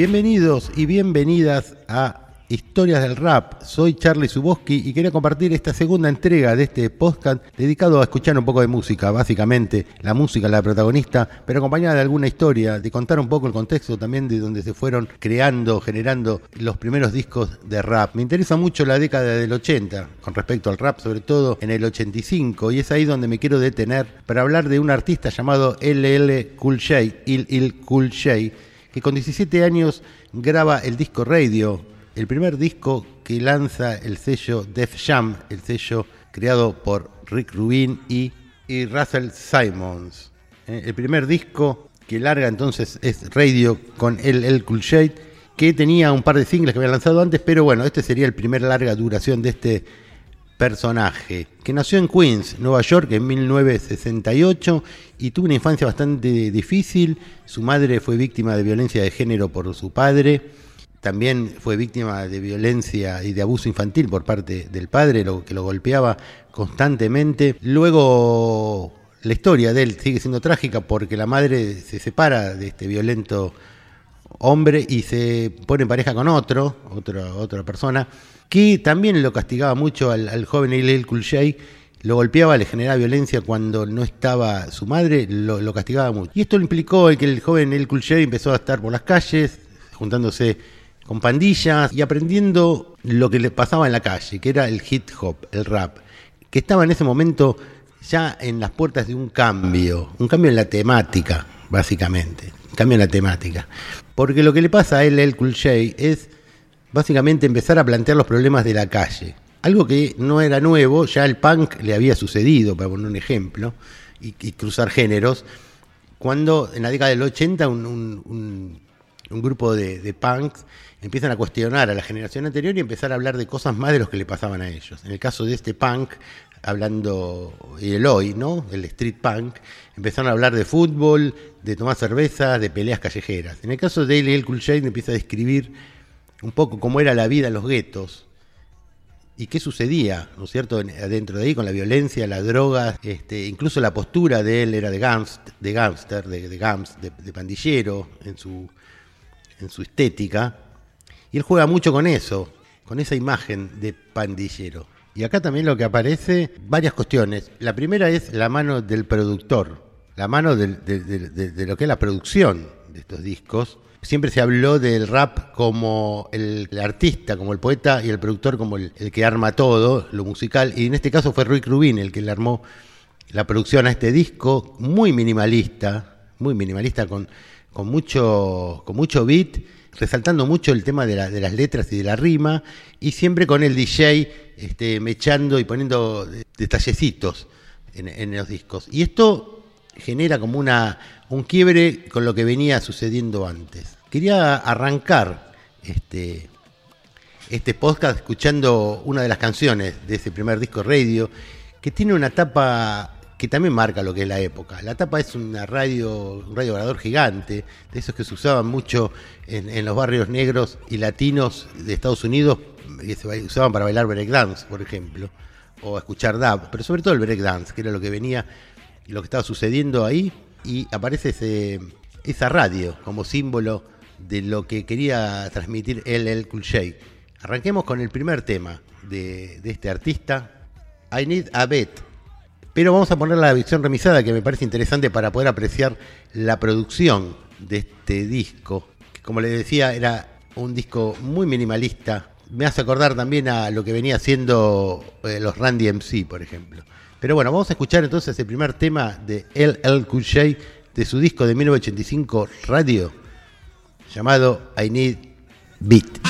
Bienvenidos y bienvenidas a Historias del Rap. Soy Charlie Suboski y quería compartir esta segunda entrega de este podcast dedicado a escuchar un poco de música, básicamente la música, la protagonista, pero acompañada de alguna historia, de contar un poco el contexto también de donde se fueron creando, generando los primeros discos de rap. Me interesa mucho la década del 80 con respecto al rap, sobre todo en el 85, y es ahí donde me quiero detener para hablar de un artista llamado LL Cool J, Il Il Cool J que con 17 años graba el disco Radio, el primer disco que lanza el sello Def Jam, el sello creado por Rick Rubin y, Russell Simons. Eh, el primer disco que larga entonces es Radio con el, el Cool Shade, que tenía un par de singles que había lanzado antes, pero bueno, este sería el primer larga duración de este personaje, que nació en Queens, Nueva York, en 1968 y tuvo una infancia bastante difícil. Su madre fue víctima de violencia de género por su padre. También fue víctima de violencia y de abuso infantil por parte del padre, lo, que lo golpeaba constantemente. Luego la historia de él sigue siendo trágica porque la madre se separa de este violento hombre y se pone en pareja con otro, otra, otra persona, que también lo castigaba mucho al, joven El Cool lo golpeaba, le generaba violencia cuando no estaba su madre, lo, castigaba mucho. Y esto implicó que el joven El Cool empezó a estar por las calles, juntándose con pandillas y aprendiendo lo que le pasaba en la calle, que era el hip hop, el rap, que estaba en ese momento ya en las puertas de un cambio, un cambio en la temática, básicamente, cambio en la temática. Porque lo que le pasa a él, el Cool es básicamente empezar a plantear los problemas de la calle. Algo que no era nuevo, ya el punk le había sucedido, para poner un ejemplo, y, cruzar géneros, cuando en la década del 80 un, grupo de, de, punks empiezan a cuestionar a la generación anterior y empezar a hablar de cosas más de los que le pasaban a ellos. En el caso de este punk, hablando, el hoy, ¿no? El street punk, empezaron a hablar de fútbol, de tomar cerveza, de peleas callejeras. En el caso de L.L. Cool J empieza a describir un poco cómo era la vida en los guetos y qué sucedía, ¿no es cierto?, dentro de ahí con la violencia, la droga, este, incluso la postura de él era de, de gangster, de, de, de, pandillero en su, en su estética. Y él juega mucho con eso, con esa imagen de pandillero. Y acá también lo que aparece, varias cuestiones. La primera es la mano del productor, la mano de, lo que es la producción de estos discos. Siempre se habló del rap como el, artista, como el poeta y el productor como el, que arma todo, lo musical. Y en este caso fue Rick Rubin el que le armó la producción a este disco, muy minimalista, muy minimalista, con, con, mucho, con mucho beat resaltando mucho el tema de, las letras y de la rima, y siempre con el DJ este, mechando y poniendo detallecitos en, los discos. Y esto genera como una, un quiebre con lo que venía sucediendo antes. Quería arrancar este, este podcast escuchando una de las canciones de ese primer disco radio, que tiene una tapa que también marca lo que es la época. La tapa es una radio, un radio grabador gigante, de esos que se usaban mucho en, los barrios negros y latinos de Estados Unidos, que se usaban para bailar breakdance, por ejemplo, o escuchar dub, pero sobre todo el breakdance, que era lo que venía lo que estaba sucediendo ahí, y aparece esa radio como símbolo de lo que quería transmitir el Cool J. Arranquemos con el primer tema de, de este artista, I Need a Bet pero vamos a poner la visión remisada que me parece interesante para poder apreciar la producción de este disco, que como les decía era un disco muy minimalista, me hace acordar también a lo que venía haciendo eh, los Randy MC, por ejemplo. Pero bueno, vamos a escuchar entonces el primer tema de LL Cool J de su disco de 1985 Radio, llamado I Need Beat.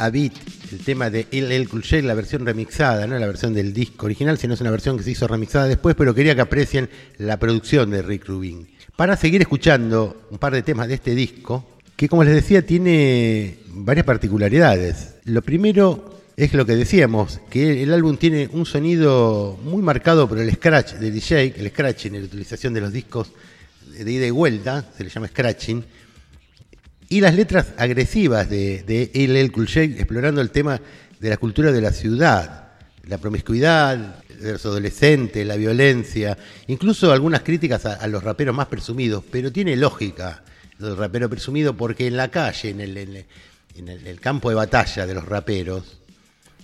A el tema de El J, la versión remixada, no la versión del disco original, sino es una versión que se hizo remixada después, pero quería que aprecien la producción de Rick Rubin. Para seguir escuchando un par de temas de este disco, que como les decía tiene varias particularidades. Lo primero es lo que decíamos, que el álbum tiene un sonido muy marcado por el scratch de DJ, el scratching, la utilización de los discos de ida y vuelta, se le llama scratching, y las letras agresivas de, de LL J explorando el tema de la cultura de la ciudad, la promiscuidad de los adolescentes, la violencia, incluso algunas críticas a, los raperos más presumidos, pero tiene lógica el rapero presumido porque en la calle, en el, en el, campo de batalla de los raperos,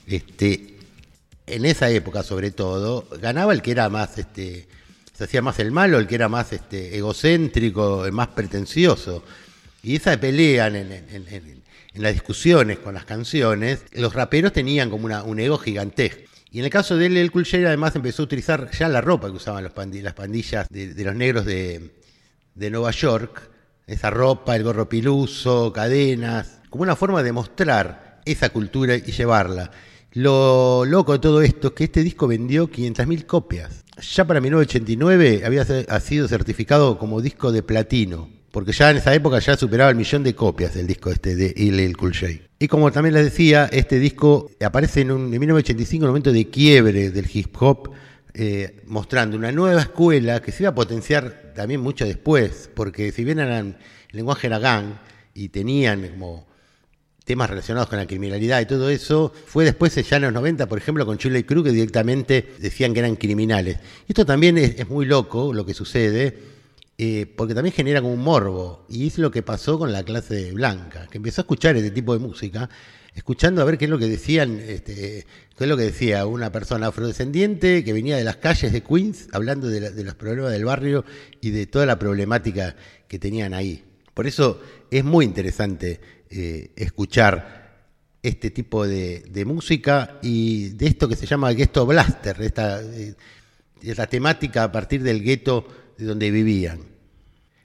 este, en esa época sobre todo, ganaba el que era más, este, se hacía más el malo, el que era más este, egocéntrico, el más pretencioso. Y esa pelea en, las discusiones con las canciones, los raperos tenían como una, un ego gigantesco. Y en el caso de él, el Cool además empezó a utilizar ya la ropa que usaban los las pandillas de, los negros de, Nueva York, esa ropa, el gorro piluso, cadenas, como una forma de mostrar esa cultura y llevarla. Lo loco de todo esto es que este disco vendió 500.000 copias. Ya para 1989 había sido certificado como disco de platino, porque ya en esa época ya superaba el millón de copias el disco este de El Cool J. Y como también les decía, este disco aparece en, un, en 1985 un momento de quiebre del hip hop, eh, mostrando una nueva escuela que se iba a potenciar también mucho después, porque si bien eran, el lenguaje era gang y tenían como temas relacionados con la criminalidad y todo eso, fue después ya en los 90, por ejemplo, con Chile y Cruz, que directamente decían que eran criminales. Y esto también es, muy loco lo que sucede, eh, porque también genera como un morbo, y es lo que pasó con la clase blanca, que empezó a escuchar este tipo de música, escuchando a ver qué es lo que decían, este, qué es lo que decía una persona afrodescendiente que venía de las calles de Queens, hablando de, los problemas del barrio y de toda la problemática que tenían ahí. Por eso es muy interesante eh, escuchar este tipo de, música y de esto que se llama Ghetto Blaster, esta, eh, esta temática a partir del gueto de donde vivían.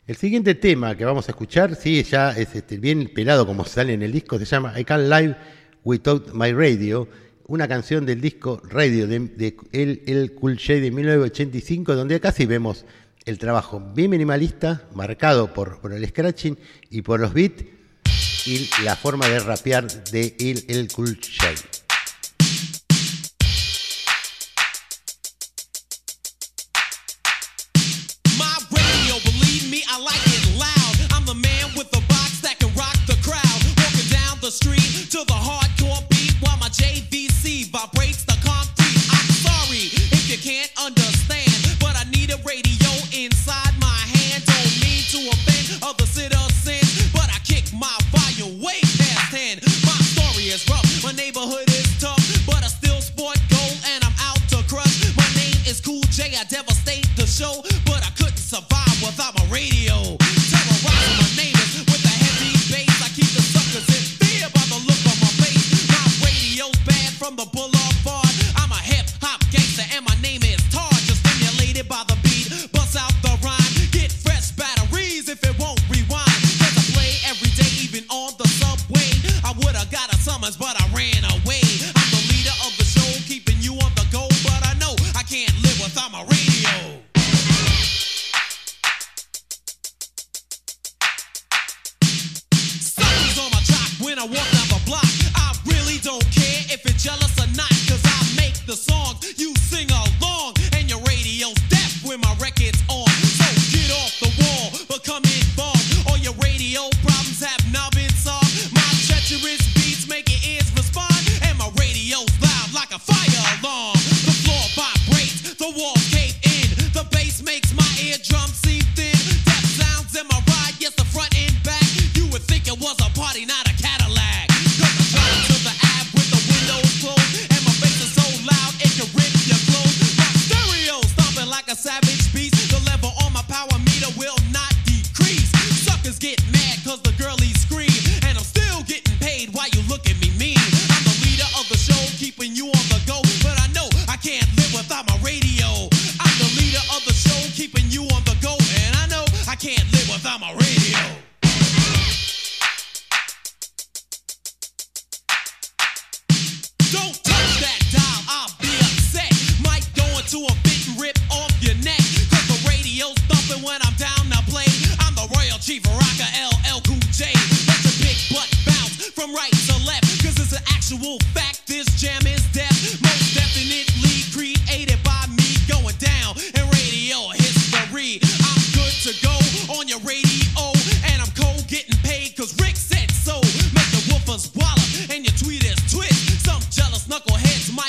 El siguiente tema que vamos a escuchar, sí, ya es este, bien pelado como sale en el disco, se llama I Can't Live Without My Radio, una canción del disco Radio de, el, el Cool J de 1985, donde casi vemos el trabajo bien minimalista, marcado por, por el scratching y por los beats, y la forma de rapear de El, el Cool from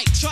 night. Try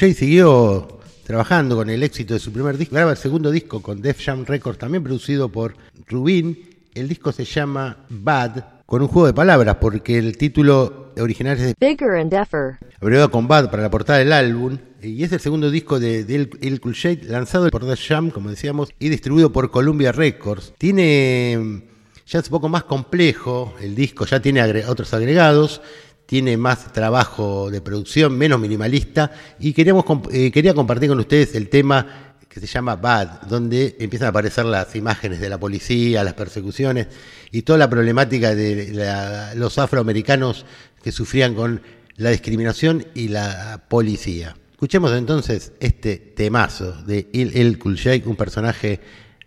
el Cool J siguió trabajando con el éxito de su primer disco. Graba el segundo disco con Def Jam Records, también producido por Rubin. El disco se llama Bad, con un juego de palabras, porque el título original es de Bigger and Deffer. Abreviado con Bad para la portada del álbum. Y es el segundo disco de, El Cool J, lanzado por Def Jam, como decíamos, y distribuido por Columbia Records. Tiene ya es un poco más complejo el disco, ya tiene otros agregados tiene más trabajo de producción, menos minimalista, y queríamos, eh, quería compartir con ustedes el tema que se llama Bad, donde empiezan a aparecer las imágenes de la policía, las persecuciones y toda la problemática de los afroamericanos que sufrían con la discriminación y la policía. Escuchemos entonces este temazo de Il El Cool un personaje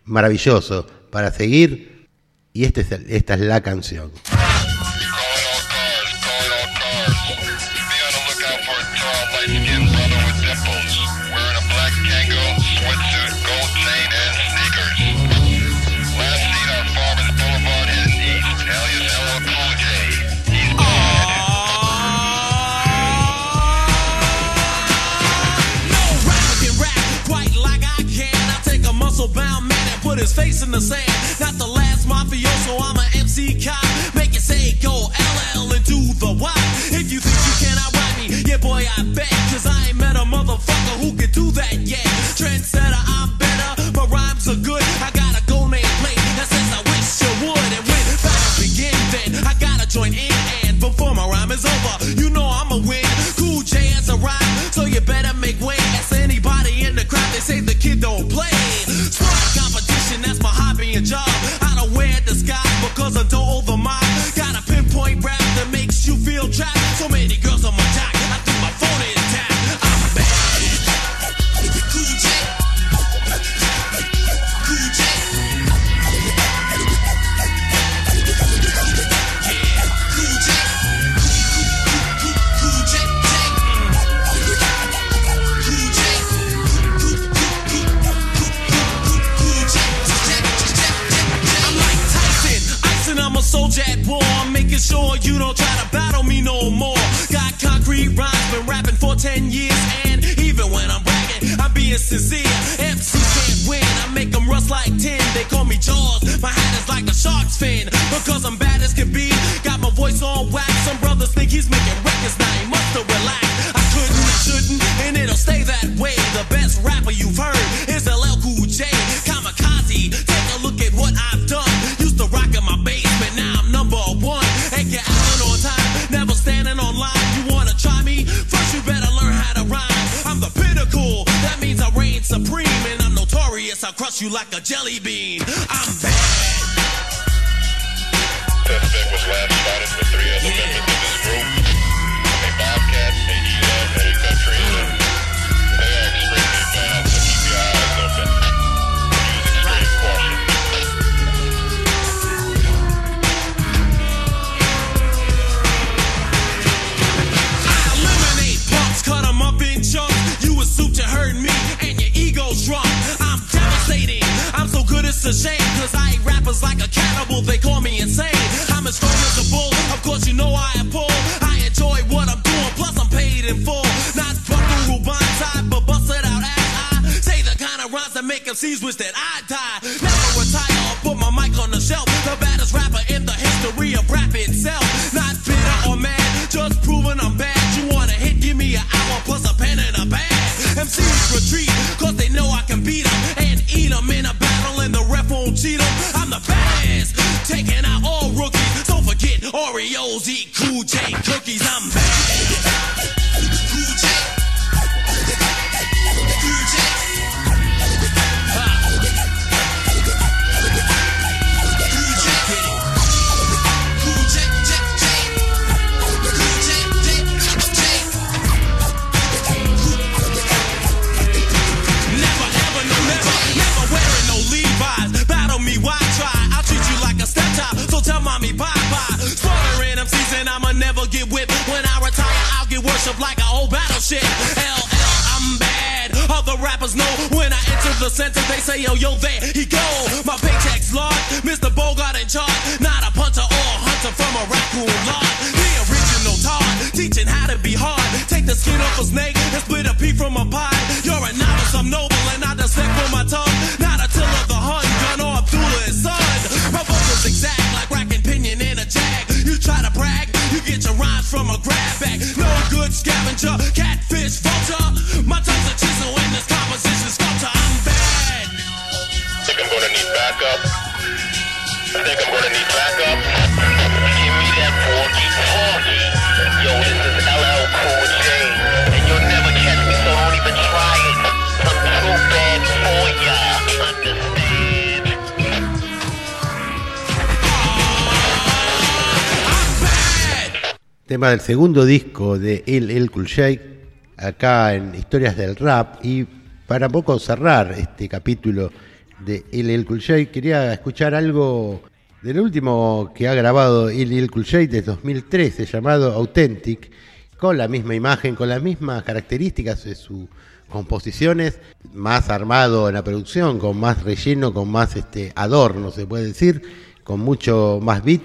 maravilloso para seguir, y este esta es la canción. The sand. Was last spotted with three other members of his group. Katrina. They are extremely so keep your eyes open. Use extreme caution. I eliminate punks, cut 'em up in chunks. You assume you heard me, and your ego's drunk. I'm devastating, I'm so good it's a shame. MCs wish that I'd die. Never retire or put my mic on the shelf. The baddest rapper in the history of rap itself. Not bitter or mad, just proving I'm bad. You want a hit, give me an hour plus a pen and a bag. MCs retreat, cause they know I can beat 'em and eat 'em in a battle and the ref won't cheat 'em. I'm the baddest, taking out all rookies. Don't forget Oreos, eat Cool J cookies. I'm bad. Cool J. Cool J. Never get whipped. When I retire, I'll get worshipped like an old battleship. LL, I'm bad. Other rappers know when I enter the center, they say, yo, yo, there he go. My paycheck's large, Mr. Bogart in charge. Not a punter or a hunter from a raccoon lot. The original Todd, teaching how to be hard. Take the skin off a snake and split a pea from a pie. You're a novice, I'm noble, and I just for my tongue. Rhymes from a grab bag. No good scavenger, catfish vulture. My tongue's a chisel in this composition sculpture. I'm bad. think I'm gonna need backup. I think I'm gonna need backup. Give me that porky porky. Yo, this is Tema del segundo disco de El El Cool acá en Historias del Rap. Y para poco cerrar este capítulo de El El Cool quería escuchar algo del último que ha grabado El El Cool J de 2013, llamado Authentic, con la misma imagen, con las mismas características de sus composiciones, más armado en la producción, con más relleno, con más este adorno, se puede decir, con mucho más beat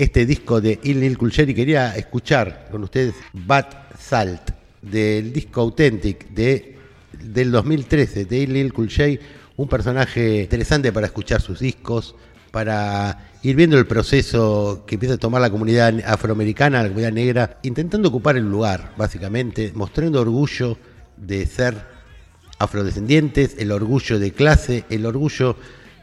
este disco de Il J y quería escuchar con ustedes Bad Salt del disco Authentic de, del 2013 de Il J, un personaje interesante para escuchar sus discos, para ir viendo el proceso que empieza a tomar la comunidad afroamericana, la comunidad negra, intentando ocupar el lugar, básicamente, mostrando orgullo de ser afrodescendientes, el orgullo de clase, el orgullo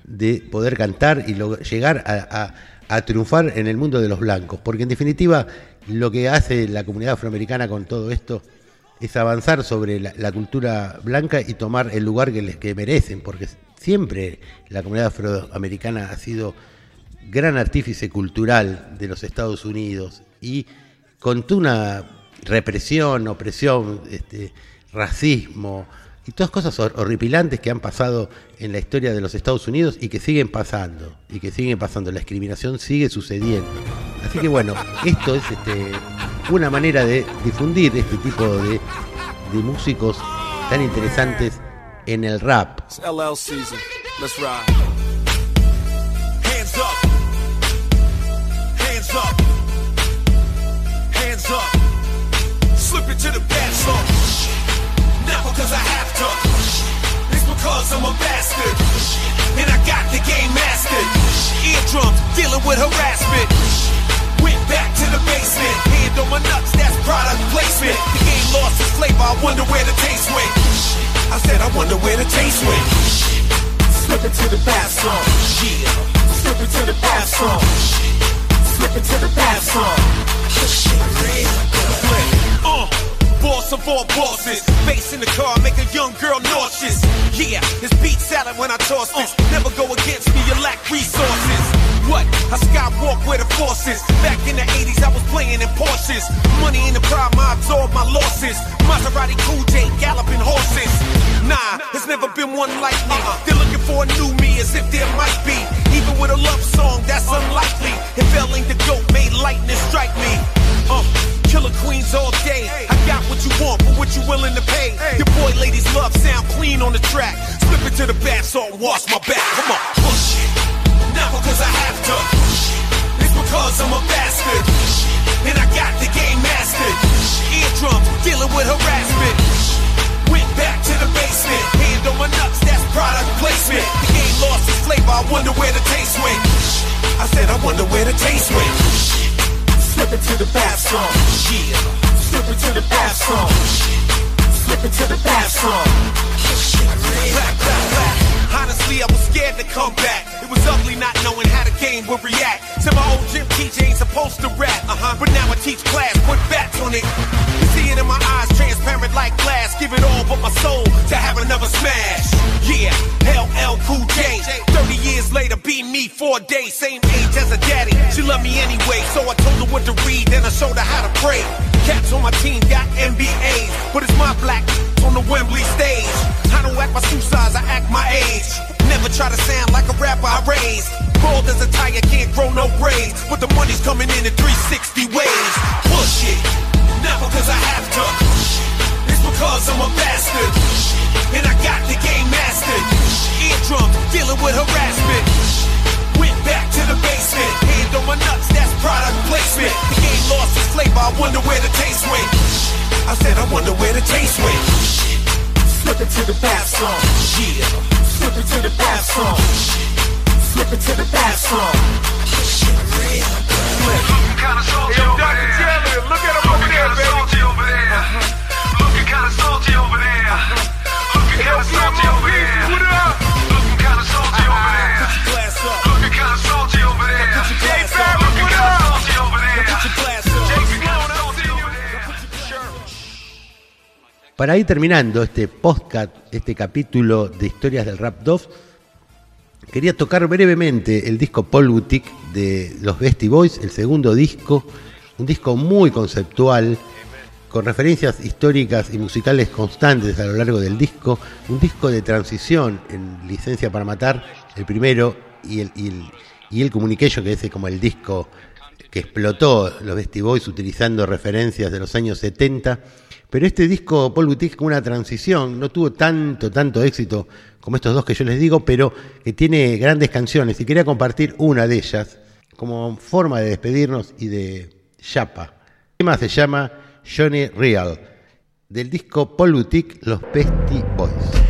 de poder cantar y llegar a- a triunfar en el mundo de los blancos. Porque en definitiva lo que hace la comunidad afroamericana con todo esto es avanzar sobre la, cultura blanca y tomar el lugar que les que merecen, porque siempre la comunidad afroamericana ha sido gran artífice cultural de los Estados Unidos y con una represión, opresión, este, racismo y todas cosas hor- horripilantes que han pasado en la historia de los Estados Unidos y que siguen pasando, y que siguen pasando, la discriminación sigue sucediendo. Así que bueno, esto es este, una manera de difundir este tipo de, de músicos tan interesantes en el rap. Hands up. Slip it to the bad song. Not because I have to. It's because I'm a bastard. And I got the game mastered. Eardrums dealing with harassment. Went back to the basement. Hand on my nuts, that's product placement. The game lost its flavor. I wonder where the taste went. I said, I wonder where the taste went. Slip it to the bath song. Yeah. Slip it to the bath song. Slip it to the bath song. Uh, boss of all bosses. Face in the car, make a young girl nauseous. Yeah, it's beat salad when I toss this. Never go against me, you lack resources. What? I skywalk where the force is. Back in the 80s, I was playing in Porsches. Money in the prime, I absorb my losses. Maserati Cool J, galloping horses. Nah, there's never been one like me. They're looking for a new me, as if there might be. Even with a love song, that's unlikely. If L ain't the goat, made lightning strike me. Uh, killer queens all day. I got what you want, but what you willing to pay? Your boy ladies love sound clean on the track. Slip it to the bath salt, wash my back. Come on, push it. Not because I have to. It's because I'm a bastard. And I got the game mastered. Eardrums dealing with harassment. Went back to the basement. Hand on my nuts, that's product placement. The game lost its flavor, I wonder where the taste went. I said, I wonder where the taste went. Slip into the bath song. Yeah. Slip into the bath song. Slip into the bath song. Clap, clap, clap. Honestly, I was scared to come back. It was ugly not knowing how the game would react. To my old gym teacher ain't supposed to rap, uh-huh. But now I teach class, put bats on it. You see it in my eyes, transparent like glass. Give it all but my soul to have another smash. Yeah, LL Cool J. 30 years later, be me four days, same loved me anyway, so I told her what to read, then I showed her how to pray. Cats on my team got MBAs, but it's my black on the Wembley stage. I don't act my shoe size, I act my age. Never try to sound like a rapper I raised. Bald as a tiger, can't grow no braids. But the money's coming in in 360 ways. Push it, not because I have to. It's because I'm a bastard. And I got the game mastered. Eardrum, dealing with harassment. Went back to the basement. Hand on my nuts, that's product placement. The game lost its flavor, I wonder where the taste went. I said, I wonder where the taste went. Slip into the bath song. Yeah. Slip into the bath song. Slip into the bath song. kinda salty over there. look at him Looking kinda salty over there. Looking kinda salty over there. Para ir terminando este podcast, este capítulo de historias del Rap 2, quería tocar brevemente el disco Paul Boutique de los Beastie Boys, el segundo disco, un disco muy conceptual, con referencias históricas y musicales constantes a lo largo del disco, un disco de transición en Licencia para Matar, el primero, y el, y y el Communication, que es como el disco que explotó los Beastie Boys utilizando referencias de los años 70. Pero este disco Paul Boutique con una transición, no tuvo tanto, tanto éxito como estos dos que yo les digo, pero que tiene grandes canciones y quería compartir una de ellas como forma de despedirnos y de chapa. El tema se llama Johnny Real, del disco Paul Boutique Los Beastie Boys.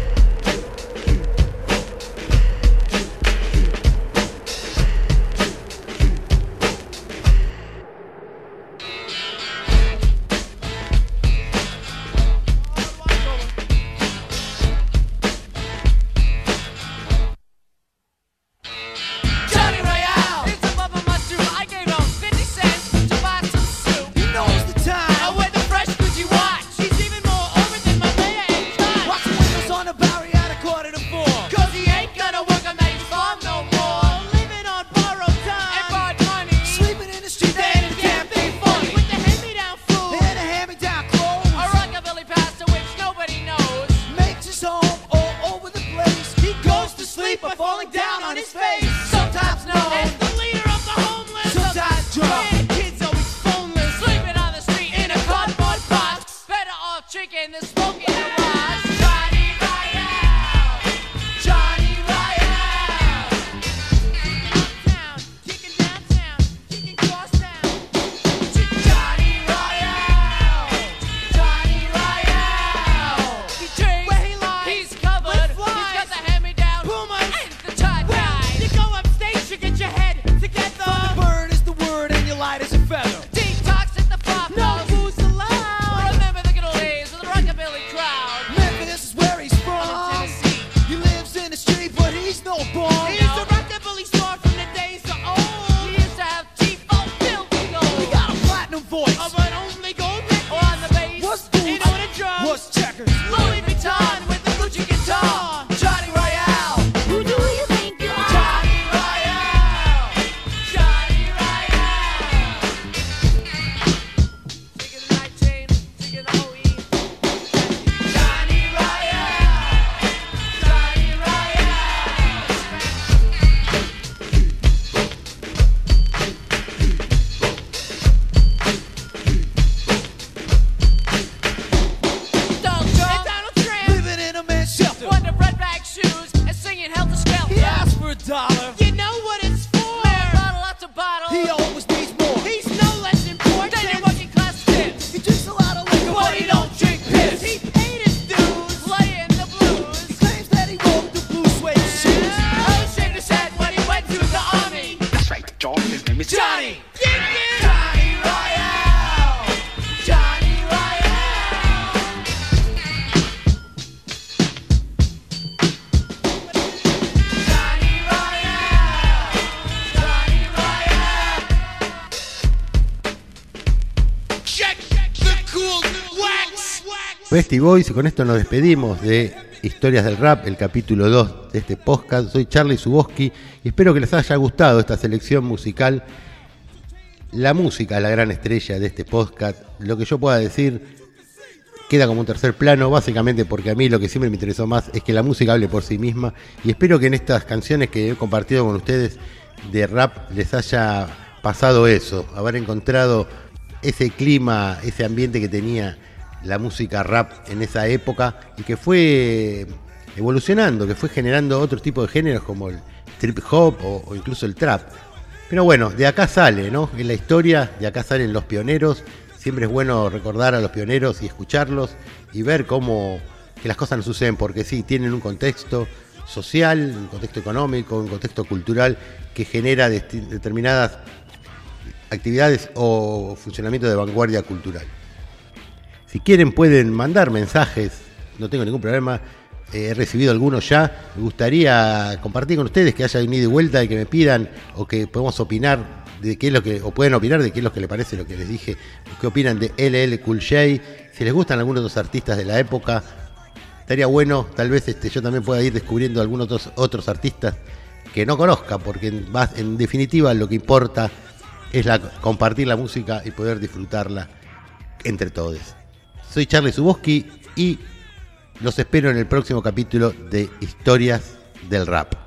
Boys y con esto nos despedimos de Historias del Rap, el capítulo 2 de este podcast. Soy Charlie Suboski y espero que les haya gustado esta selección musical. La música, la gran estrella de este podcast. Lo que yo pueda decir queda como un tercer plano, básicamente porque a mí lo que siempre me interesó más es que la música hable por sí misma y espero que en estas canciones que he compartido con ustedes de rap les haya pasado eso, haber encontrado ese clima, ese ambiente que tenía la música rap en esa época y que fue evolucionando, que fue generando otro tipo de géneros como el trip hop o, o incluso el trap. Pero bueno, de acá sale, ¿no? En la historia, de acá salen los pioneros. Siempre es bueno recordar a los pioneros y escucharlos y ver cómo que las cosas no suceden porque sí, tienen un contexto social, un contexto económico, un contexto cultural que genera determinadas actividades o funcionamiento de vanguardia cultural. Si quieren pueden mandar mensajes, no tengo ningún problema. Eh, he recibido algunos ya. Me gustaría compartir con ustedes que haya un ida y vuelta y que me pidan o que podemos opinar de qué es lo que, o pueden opinar de qué es lo que les parece lo que les dije, qué opinan de LL Cool J, si les gustan algunos los artistas de la época. Estaría bueno, tal vez este, yo también pueda ir descubriendo algunos otros, otros artistas que no conozca, porque en, en definitiva lo que importa es la, compartir la música y poder disfrutarla entre todos. Soy Charlie Suboski y los espero en el próximo capítulo de Historias del Rap.